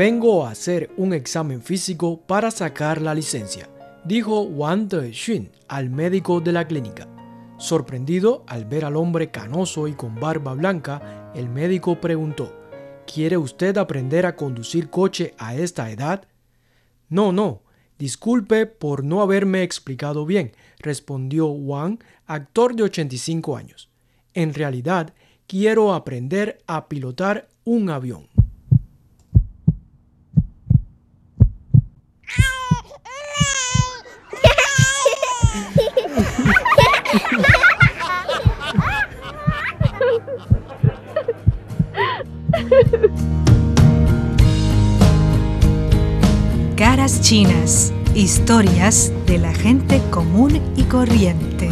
Vengo a hacer un examen físico para sacar la licencia, dijo Wang Dexun al médico de la clínica. Sorprendido al ver al hombre canoso y con barba blanca, el médico preguntó, ¿Quiere usted aprender a conducir coche a esta edad? No, no, disculpe por no haberme explicado bien, respondió Wang, actor de 85 años. En realidad, quiero aprender a pilotar un avión. Chinas, historias de la gente común y corriente.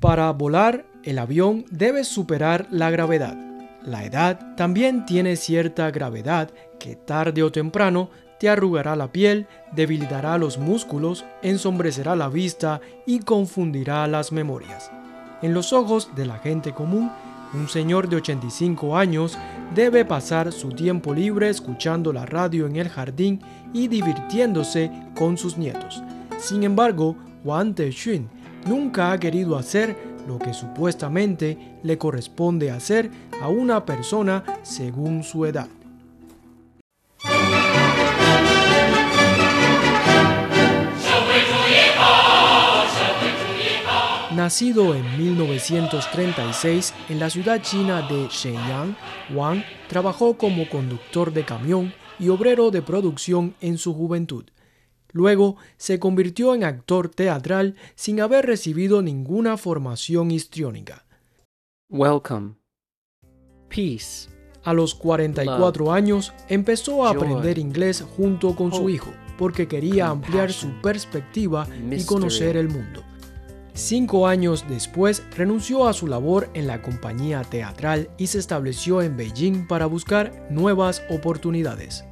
Para volar, el avión debe superar la gravedad. La edad también tiene cierta gravedad que tarde o temprano arrugará la piel, debilitará los músculos, ensombrecerá la vista y confundirá las memorias. En los ojos de la gente común, un señor de 85 años debe pasar su tiempo libre escuchando la radio en el jardín y divirtiéndose con sus nietos. Sin embargo, Wang Teixun nunca ha querido hacer lo que supuestamente le corresponde hacer a una persona según su edad. Nacido en 1936 en la ciudad china de Shenyang, Wang trabajó como conductor de camión y obrero de producción en su juventud. Luego se convirtió en actor teatral sin haber recibido ninguna formación histriónica. Welcome. Peace. A los 44 años empezó a aprender inglés junto con su hijo porque quería ampliar su perspectiva y conocer el mundo. Cinco años después renunció a su labor en la compañía teatral y se estableció en Beijing para buscar nuevas oportunidades.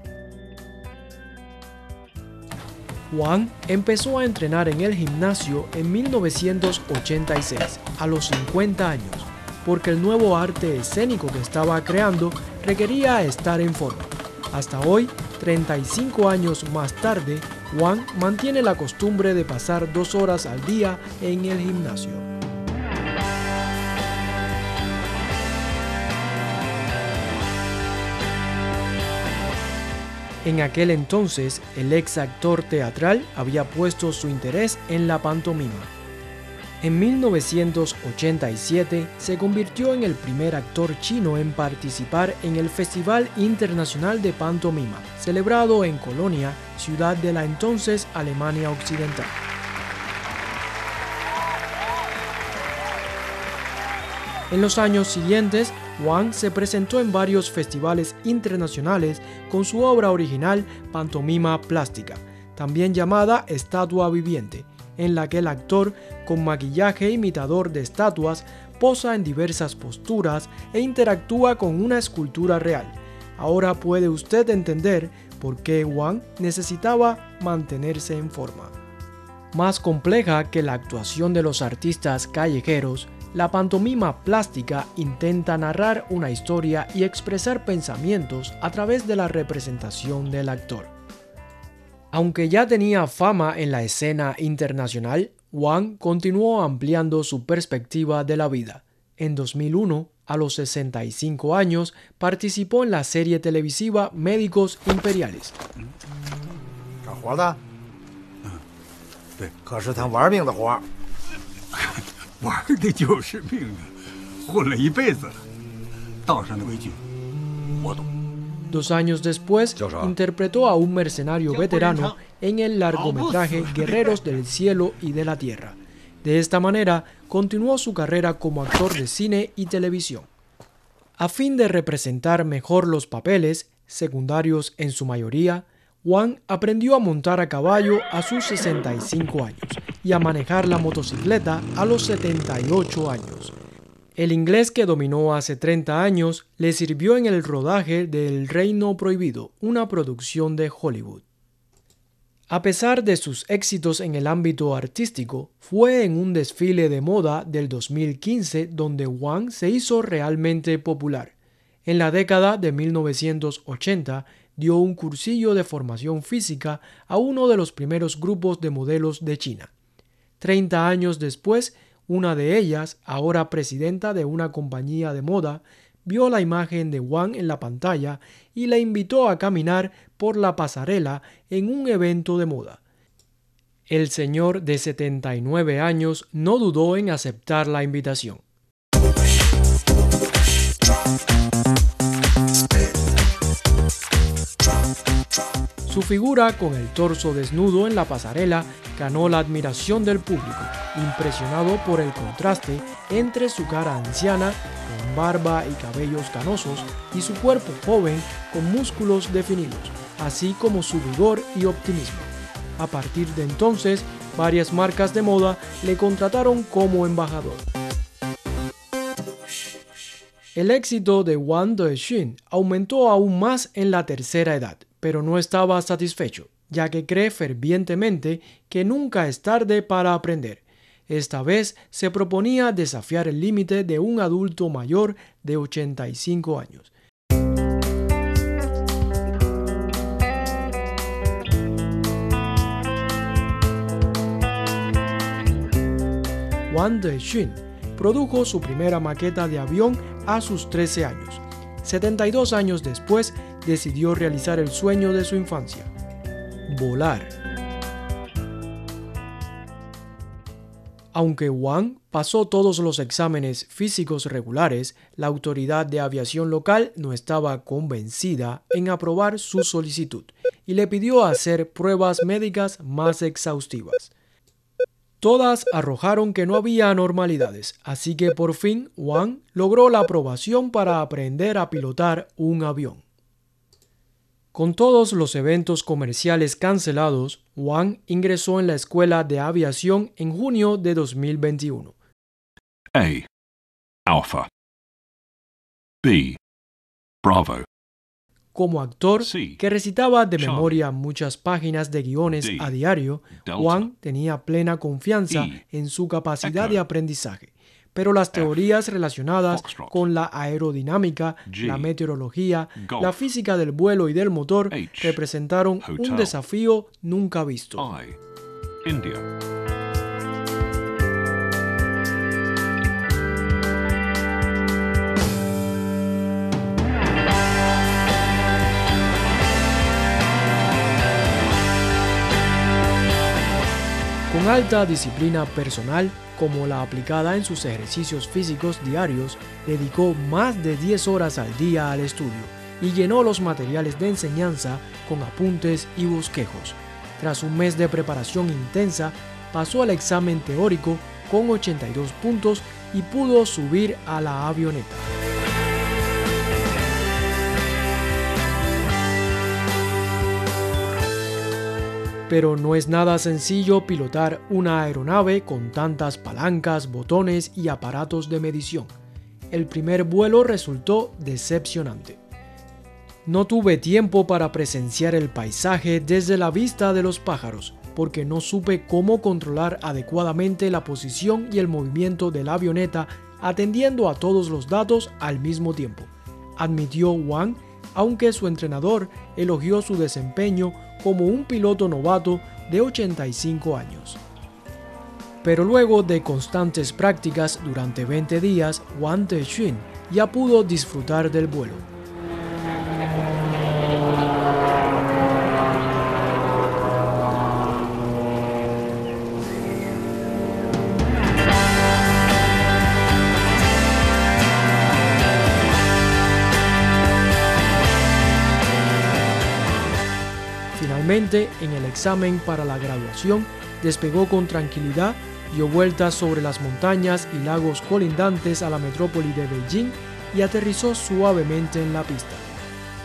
Wang empezó a entrenar en el gimnasio en 1986, a los 50 años, porque el nuevo arte escénico que estaba creando requería estar en forma. Hasta hoy, 35 años más tarde, Wang mantiene la costumbre de pasar dos horas al día en el gimnasio. En aquel entonces, el ex actor teatral había puesto su interés en la pantomima. En 1987 se convirtió en el primer actor chino en participar en el Festival Internacional de Pantomima, celebrado en Colonia, ciudad de la entonces Alemania Occidental. En los años siguientes, Wang se presentó en varios festivales internacionales con su obra original Pantomima Plástica, también llamada Estatua Viviente, en la que el actor, con maquillaje imitador de estatuas, posa en diversas posturas e interactúa con una escultura real. Ahora puede usted entender por qué Wang necesitaba mantenerse en forma. Más compleja que la actuación de los artistas callejeros, la pantomima plástica intenta narrar una historia y expresar pensamientos a través de la representación del actor. Aunque ya tenía fama en la escena internacional, Wang continuó ampliando su perspectiva de la vida. En 2001, a los 65 años, participó en la serie televisiva Médicos Imperiales. Dos años después, interpretó a un mercenario veterano en el largometraje Guerreros del Cielo y de la Tierra. De esta manera, continuó su carrera como actor de cine y televisión. A fin de representar mejor los papeles, secundarios en su mayoría, Wang aprendió a montar a caballo a sus 65 años y a manejar la motocicleta a los 78 años. El inglés que dominó hace 30 años le sirvió en el rodaje de El Reino Prohibido, una producción de Hollywood. A pesar de sus éxitos en el ámbito artístico, fue en un desfile de moda del 2015 donde Wang se hizo realmente popular. En la década de 1980 dio un cursillo de formación física a uno de los primeros grupos de modelos de China. Treinta años después, una de ellas, ahora presidenta de una compañía de moda, vio la imagen de Wang en la pantalla y la invitó a caminar por la pasarela en un evento de moda. El señor de 79 años no dudó en aceptar la invitación. Su figura con el torso desnudo en la pasarela ganó la admiración del público, impresionado por el contraste entre su cara anciana, con barba y cabellos canosos, y su cuerpo joven con músculos definidos, así como su vigor y optimismo. A partir de entonces, varias marcas de moda le contrataron como embajador. El éxito de Wang Dexun aumentó aún más en la tercera edad pero no estaba satisfecho, ya que cree fervientemente que nunca es tarde para aprender. Esta vez se proponía desafiar el límite de un adulto mayor de 85 años. Wang Dexun produjo su primera maqueta de avión a sus 13 años. 72 años después decidió realizar el sueño de su infancia, volar. Aunque Wang pasó todos los exámenes físicos regulares, la autoridad de aviación local no estaba convencida en aprobar su solicitud y le pidió hacer pruebas médicas más exhaustivas. Todas arrojaron que no había anormalidades, así que por fin Wang logró la aprobación para aprender a pilotar un avión. Con todos los eventos comerciales cancelados, Wang ingresó en la Escuela de Aviación en junio de 2021. A. Alpha. B. Bravo. Como actor que recitaba de Charlie. memoria muchas páginas de guiones D. a diario, Delta. Wang tenía plena confianza E. en su capacidad Echo. de aprendizaje. Pero las teorías relacionadas con la aerodinámica, la meteorología, la física del vuelo y del motor representaron un desafío nunca visto. India. Con alta disciplina personal, como la aplicada en sus ejercicios físicos diarios, dedicó más de 10 horas al día al estudio y llenó los materiales de enseñanza con apuntes y bosquejos. Tras un mes de preparación intensa, pasó al examen teórico con 82 puntos y pudo subir a la avioneta. Pero no es nada sencillo pilotar una aeronave con tantas palancas, botones y aparatos de medición. El primer vuelo resultó decepcionante. No tuve tiempo para presenciar el paisaje desde la vista de los pájaros, porque no supe cómo controlar adecuadamente la posición y el movimiento de la avioneta atendiendo a todos los datos al mismo tiempo, admitió Wang, aunque su entrenador elogió su desempeño como un piloto novato de 85 años. Pero luego de constantes prácticas durante 20 días, Wang Dexun ya pudo disfrutar del vuelo. En el examen para la graduación, despegó con tranquilidad, dio vueltas sobre las montañas y lagos colindantes a la metrópoli de Beijing y aterrizó suavemente en la pista.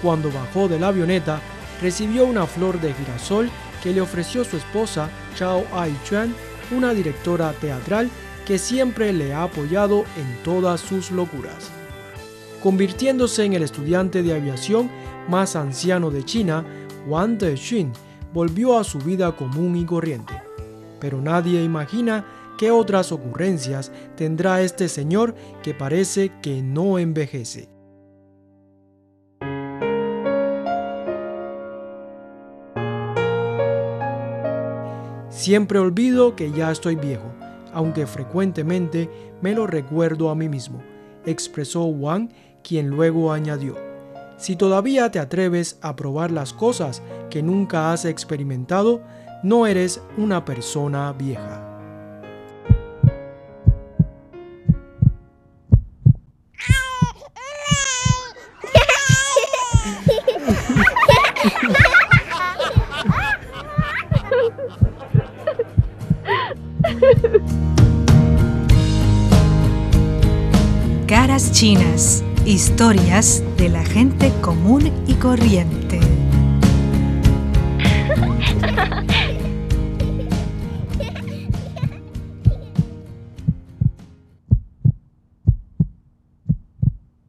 Cuando bajó de la avioneta, recibió una flor de girasol que le ofreció su esposa Chao Ai-chuan, una directora teatral que siempre le ha apoyado en todas sus locuras. Convirtiéndose en el estudiante de aviación más anciano de China, Wang Dexun volvió a su vida común y corriente. Pero nadie imagina qué otras ocurrencias tendrá este señor que parece que no envejece. Siempre olvido que ya estoy viejo, aunque frecuentemente me lo recuerdo a mí mismo, expresó Wang, quien luego añadió, si todavía te atreves a probar las cosas que nunca has experimentado, no eres una persona vieja. Caras chinas, historias de la gente común y corriente.